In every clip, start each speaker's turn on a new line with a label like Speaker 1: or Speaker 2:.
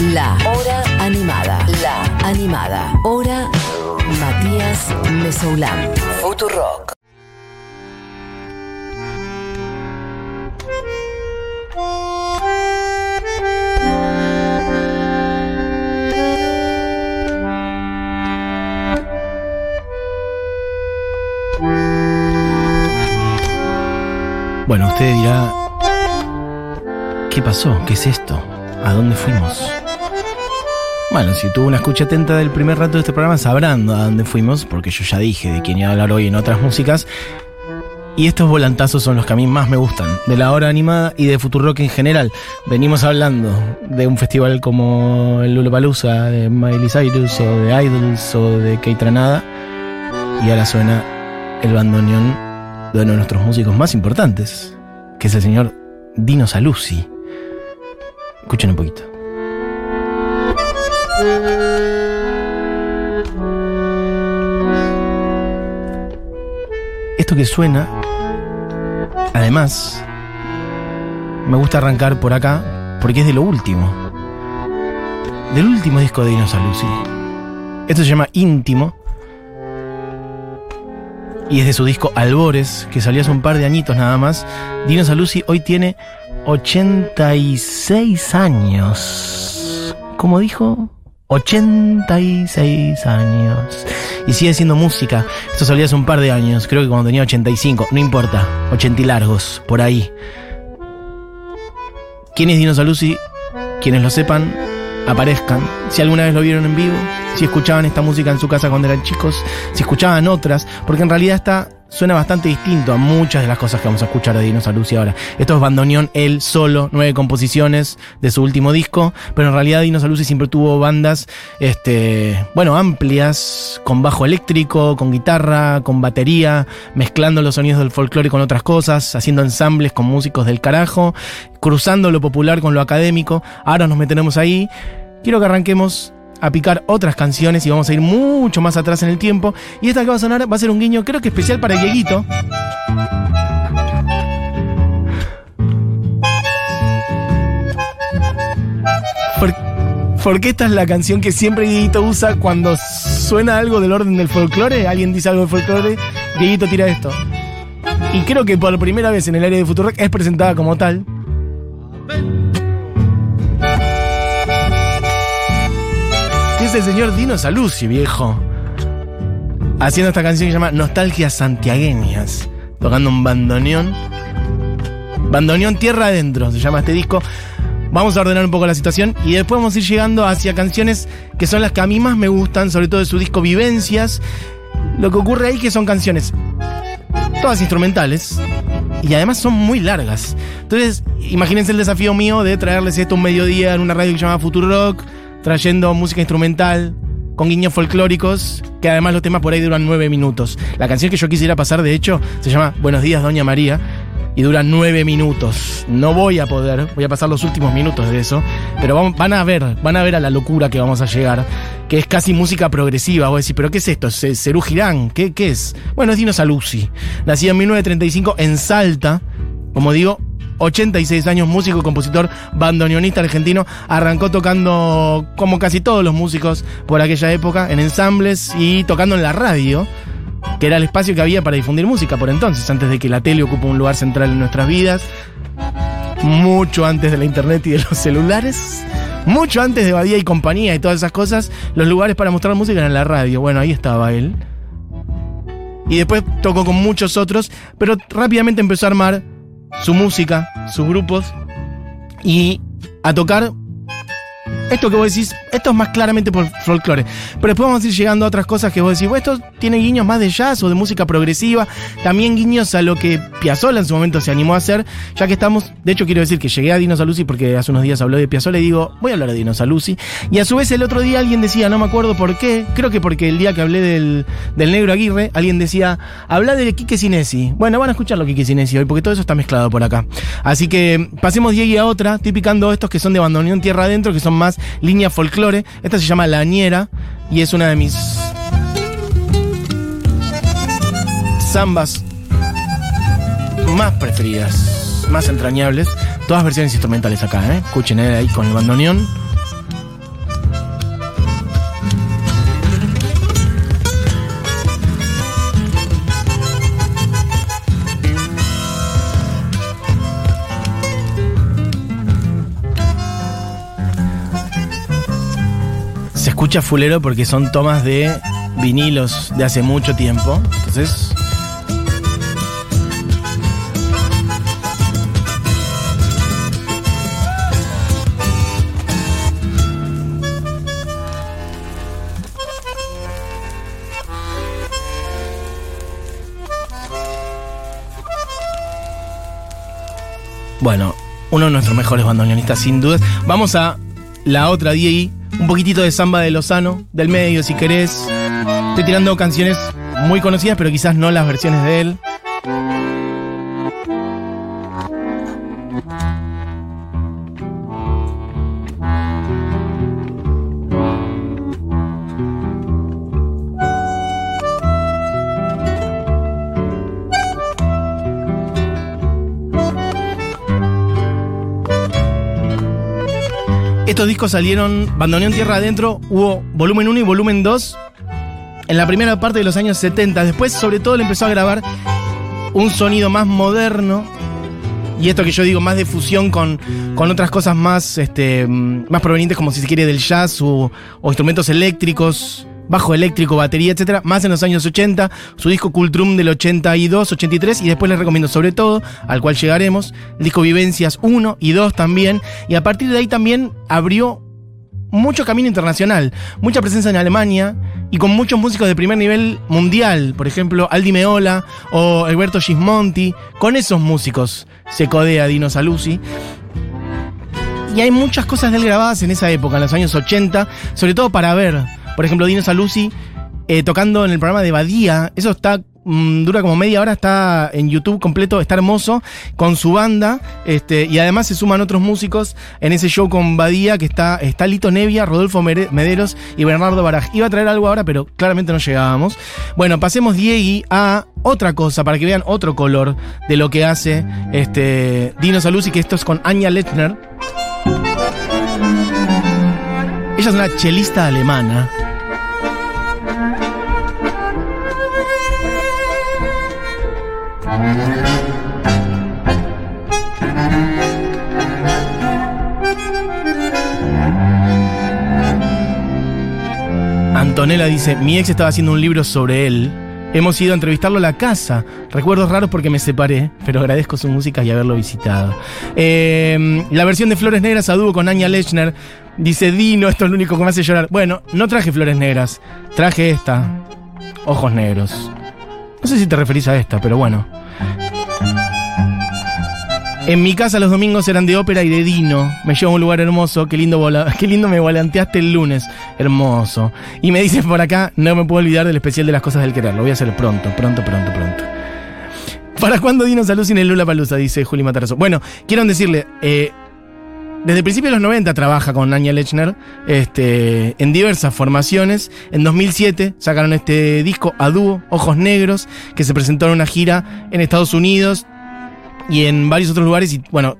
Speaker 1: La Hora Animada. La Animada. Hora Matías Mesoulán. Futurock.
Speaker 2: Bueno, usted dirá, ¿qué pasó? ¿Qué es esto? ¿A dónde fuimos? Bueno, si tuvo una escucha atenta del primer rato de este programa, sabrán a dónde fuimos, porque yo ya dije de quién iba a hablar hoy en otras músicas. Y estos volantazos son los que a mí más me gustan, de la hora animada y de Futurock en general. Venimos hablando de un festival como el Lollapalooza, de Miley Cyrus, o de Idols, o de Keitranada. Y ahora suena el bandoneón de uno de nuestros músicos más importantes, que es el señor Dino Saluzzi. Escuchen un poquito. Esto que suena, además, me gusta arrancar por acá porque es de lo último. Del último disco de Dino Saluzzi. Esto se llama Íntimo y es de su disco Albores, que salió hace un par de añitos nada más. Dino Saluzzi hoy tiene 86 años. ¿Cómo dijo? 86 años. Y sigue siendo música. Esto salió hace un par de años, creo que cuando tenía 85. No importa, 80 y largos, por ahí. ¿Quién es Dino Saluzzi? Quienes lo sepan, aparezcan. Si alguna vez lo vieron en vivo, si escuchaban esta música en su casa cuando eran chicos, si escuchaban otras, porque en realidad esta suena bastante distinto a muchas de las cosas que vamos a escuchar de Dino Saluzzi ahora. Esto es bandoneón, él solo, nueve composiciones de su último disco, pero en realidad Dino Saluzzi siempre tuvo bandas, este, bueno, amplias, con bajo eléctrico, con guitarra, con batería, mezclando los sonidos del folclore con otras cosas, haciendo ensambles con músicos del carajo, cruzando lo popular con lo académico. Ahora nos meteremos ahí. Quiero que arranquemos a picar otras canciones y vamos a ir mucho más atrás en el tiempo. Y esta que va a sonar va a ser un guiño, creo que especial para Dieguito. Porque esta es la canción que siempre Dieguito usa cuando suena algo del orden del folclore. Alguien dice algo del folclore, Dieguito tira esto. Y creo que por primera vez en el área de Futuro es presentada como tal. Es el señor Dino Saluzzi, viejo. Haciendo esta canción que se llama Nostalgias Santiagueñas. Tocando un bandoneón. Bandoneón Tierra Adentro se llama este disco. Vamos a ordenar un poco la situación y después vamos a ir llegando hacia canciones que son las que a mí más me gustan, sobre todo de su disco Vivencias. Lo que ocurre ahí que son canciones todas instrumentales y además son muy largas. Entonces, imagínense el desafío mío de traerles esto un mediodía en una radio que se llama Futuro Rock trayendo música instrumental con guiños folclóricos, que además los temas por ahí duran nueve minutos. La canción que yo quisiera pasar, de hecho, se llama Buenos días, Doña María, y dura nueve minutos. No voy a poder, voy a pasar los últimos minutos de eso, pero van a ver, van a ver a la locura que vamos a llegar, que es casi música progresiva. Voy a decir, ¿pero qué es esto? ¿Cerú Girán? ¿Qué, ¿Qué es? Bueno, es Dino Saluzzi. Nacido en 1935 en Salta, como digo, 86 años, músico, compositor, bandoneonista argentino. Arrancó tocando, como casi todos los músicos por aquella época, en ensambles y tocando en la radio, que era el espacio que había para difundir música por entonces, antes de que la tele ocupe un lugar central en nuestras vidas. Mucho antes de la internet y de los celulares. Mucho antes de Badía y compañía y todas esas cosas, los lugares para mostrar música eran la radio. Bueno, ahí estaba él. Y después tocó con muchos otros, pero rápidamente empezó a armar su música, sus grupos y a tocar esto que vos decís, esto es más claramente por folclore. Pero después vamos a ir llegando a otras cosas que vos decís, esto tiene guiños más de jazz o de música progresiva, también guiños a lo que Piazzolla en su momento se animó a hacer, ya que estamos, de hecho quiero decir que llegué a Dino Saluzzi porque hace unos días habló de Piazzolla y digo, voy a hablar de Dino Saluzzi. Y a su vez el otro día alguien decía, no me acuerdo por qué, creo que porque el día que hablé del, del Negro Aguirre, alguien decía, habla de Quique Sinesi. Bueno, van a escucharlo Quique Sinesi hoy porque todo eso está mezclado por acá. Asy que pasemos Diego a otra, estoy picando estos que son de bandoneón tierra adentro, que son más línea Esta se llama La Añera y es una de mis zambas más preferidas, más entrañables. Todas versiones instrumentales acá, ¿eh? Escuchen ahí con el bandoneón. Se escucha fulero porque son tomas de vinilos de hace mucho tiempo. Entonces. Bueno, uno de nuestros mejores bandoneonistas, sin dudas. Vamos a la otra DI, un poquitito de samba de Lozano, del medio, si querés. Estoy tirando canciones muy conocidas, pero quizás no las versiones de él. Estos discos salieron, Bandoneón Tierra Adentro, hubo volumen 1 y volumen 2 en la primera parte de los años 70. Después, sobre todo, le empezó a grabar un sonido más moderno. Y esto que yo digo, más de fusión con, con otras cosas más, este, más provenientes, como si se quiere, del jazz o, o instrumentos eléctricos bajo eléctrico, batería, etcétera, más en los años 80, su disco Cultrum del 82, 83 y después les recomiendo sobre todo, al cual llegaremos, el disco Vivencias 1 y 2 también, y a partir de ahí también abrió mucho camino internacional, mucha presencia en Alemania y con muchos músicos de primer nivel mundial, por ejemplo, Aldi Meola o Alberto Gismonti, con esos músicos se codea Dino Saluzzi. Y hay muchas cosas de él grabadas en esa época, en los años 80, sobre todo para ver. Por ejemplo, Dino Saluzzi eh, tocando en el programa de Badía. Eso está mm, dura como media hora, está en YouTube completo, está hermoso, con su banda, este, y además se suman otros músicos en ese show con Badía, que está, está Lito Nevia, Rodolfo Mederos y Bernardo Baraj. Iba a traer algo ahora, pero claramente no llegábamos. Bueno, pasemos Diegui a otra cosa, para que vean otro color de lo que hace este, Dino Saluzzi, que esto es con Anya Lechner. Ella es una chelista alemana. Antonella dice, mi ex estaba haciendo un libro sobre él. Hemos ido a entrevistarlo a la casa. Recuerdos raros porque me separé, pero agradezco su música y haberlo visitado. Eh, la versión de Flores Negras a dúo con Anya Lechner. Dice Dino, esto es lo único que me hace llorar. Bueno, no traje Flores Negras, traje esta. Ojos Negros. No sé si te referís a esta, pero bueno. En mi casa los domingos eran de ópera y de Dino. Me llevo a un lugar hermoso. Qué lindo, qué lindo me volanteaste el lunes. Hermoso. Y me dicen por acá, no me puedo olvidar del especial de las cosas del querer. Lo voy a hacer pronto, pronto, pronto, pronto. ¿Para cuándo Dino Salud sin el Lula Palusa? Dice Juli Matarazo. Bueno, quiero decirle, eh, desde el principio de los 90 trabaja con Anya Lechner este, en diversas formaciones. En 2007 sacaron este disco a dúo, Ojos Negros, que se presentó en una gira en Estados Unidos y en varios otros lugares y bueno,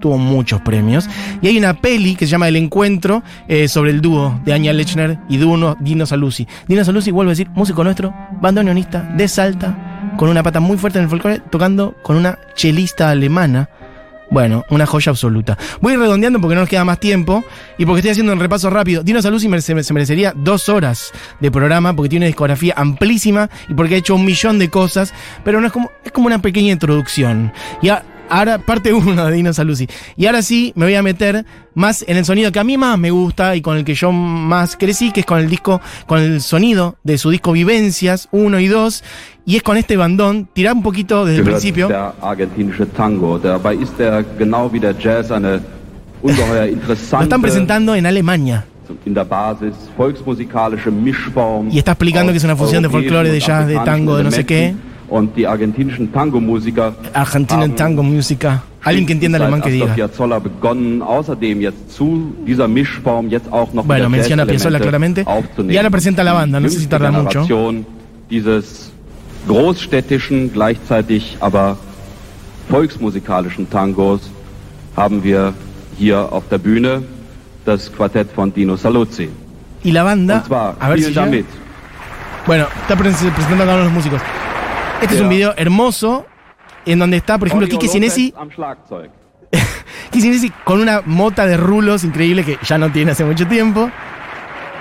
Speaker 2: tuvo muchos premios. Y hay una peli que se llama El Encuentro eh, sobre el dúo de Anya Lechner y Duno, Dino Saluzzi. Dino Saluzzi, vuelvo a decir, músico nuestro, bandoneonista de Salta, con una pata muy fuerte en el folclore, tocando con una chelista alemana. Bueno, una joya absoluta. Voy redondeando porque no nos queda más tiempo y porque estoy haciendo un repaso rápido. Dino Saluzzi se merecería dos horas de programa porque tiene una discografía amplísima y porque ha hecho un millón de cosas, pero no es como, es como una pequeña introducción. Y ahora, parte uno de Dino Saluzzi. Y ahora sí me voy a meter más en el sonido que a mí más me gusta y con el que yo más crecí, que es con el disco, con el sonido de su disco Vivencias 1 y 2. Y es con este bandón, tirar un poquito desde el principio.
Speaker 3: Der argentinische Tango. Dabei ist er genau wie der Jazz eine ungeheuer
Speaker 2: Lo
Speaker 3: interessante.
Speaker 2: están presentando en Alemania.
Speaker 3: in der Basis volksmusikalische Mischform.
Speaker 2: Y está explicando que es una fusión de folclore, de jazz, de tango, de no sé qué.
Speaker 3: Und die argentinischen Tango-Musiker
Speaker 2: Argentina
Speaker 3: haben
Speaker 2: Tango Música. Alguien que entienda alemán que diga.
Speaker 3: Piazzolla begonnen, außerdem jetzt zu dieser Mischform jetzt auch noch
Speaker 2: Bueno, menciona Piazzolla claramente.
Speaker 3: aufzunehmen.
Speaker 2: Y ahora presenta la banda, no sé si tarda mucho.
Speaker 3: Dieses großstädtischen, gleichzeitig aber volksmusikalischen Tangos haben wir hier auf der Bühne das Quartett von Dino Saluzzi.
Speaker 2: Y la banda,
Speaker 3: Und zwar,
Speaker 2: a ver si
Speaker 3: damit.
Speaker 2: Bueno, está pre- presentando a los músicos. Este es un video hermoso en donde está, por ejemplo,
Speaker 3: Lopez
Speaker 2: Sinesi. Quique Sinesi con una mota de rulos increíble que ya no tiene hace mucho tiempo.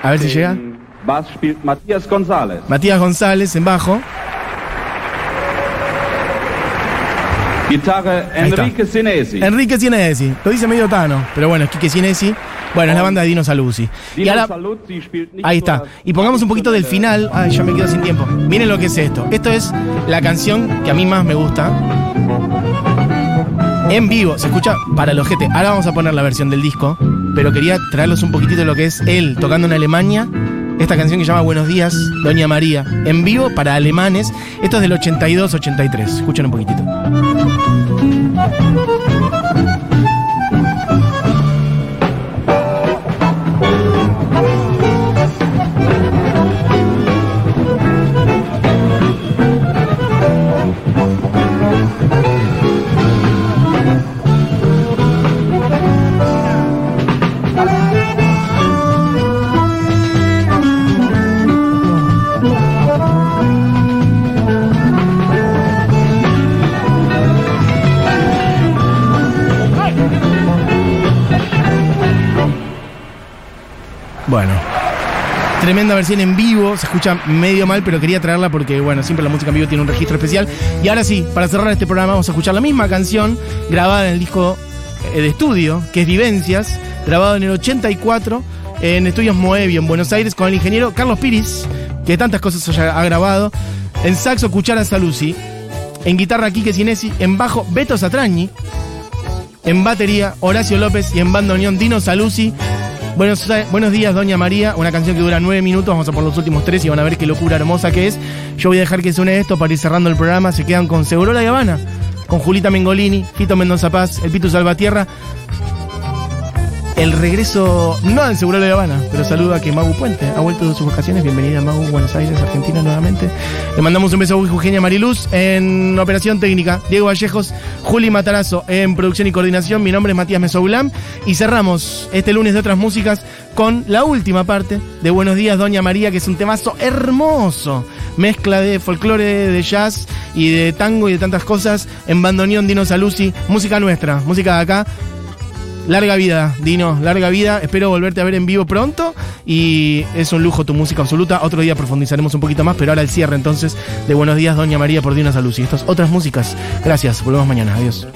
Speaker 2: A ver si llega.
Speaker 3: Bass spielt Matthias González.
Speaker 2: Matías González en bajo. Está.
Speaker 3: Enrique Sinesi.
Speaker 2: Enrique Cienesi. Lo dice medio Tano, pero bueno, es Quique Cienesi. Bueno, es la banda de Dino Saluzzi. Y ahora, ahí está. Y pongamos un poquito del final. Ay, ya me quedo sin tiempo. Miren lo que es esto. Esto es la canción que a mí más me gusta. En vivo, se escucha para el ojete. Ahora vamos a poner la versión del disco, pero quería traerlos un poquitito de lo que es él tocando en Alemania. Esta canción que se llama Buenos días, Doña María. En vivo para alemanes. Esto es del 82-83. Escuchen un poquitito. Bueno. Tremenda versión en vivo, se escucha medio mal, pero quería traerla porque, bueno, siempre la música en vivo tiene un registro especial. Y ahora sí, para cerrar este programa vamos a escuchar la misma canción grabada en el disco eh, de estudio, que es Vivencias, grabado en el 84 en Estudios Moebio, en Buenos Aires, con el ingeniero Carlos Piris, que tantas cosas ha grabado, en saxo Cuchara Saluzzi, en guitarra Quique Cinesi, en bajo Beto Satrañi, en batería Horacio López y en bandoneón Dino Saluzzi. Buenos, buenos días, Doña María. Una canción que dura nueve minutos. Vamos a por los últimos tres y van a ver qué locura hermosa que es. Yo voy a dejar que suene esto para ir cerrando el programa. Se quedan con Segurola y Habana, con Julita Mengolini, Fito Mendoza Paz, el Pitu Salvatierra. El regreso, no del Seguro de Habana, pero saluda que Magu Puente ha vuelto de sus vacaciones. Bienvenida Magu, Buenos Aires, Argentina nuevamente. Le mandamos un beso a Eugenia Mariluz en operación técnica. Diego Vallejos, Juli Matarazo en producción y coordinación. Mi nombre es Matías Mesoulam. Y cerramos este lunes de otras músicas con la última parte de Buenos Días, Doña María, que es un temazo hermoso. Mezcla de folclore, de jazz y de tango y de tantas cosas en bandoneón Dino Saluzzi. Música nuestra, música de acá. Larga vida, Dino, larga vida. Espero volverte a ver en vivo pronto. Y es un lujo tu música absoluta. Otro día profundizaremos un poquito más, pero ahora el cierre entonces de Buenos Días, Doña María por Dino Salud. Y estas otras músicas. Gracias, volvemos mañana. Adiós.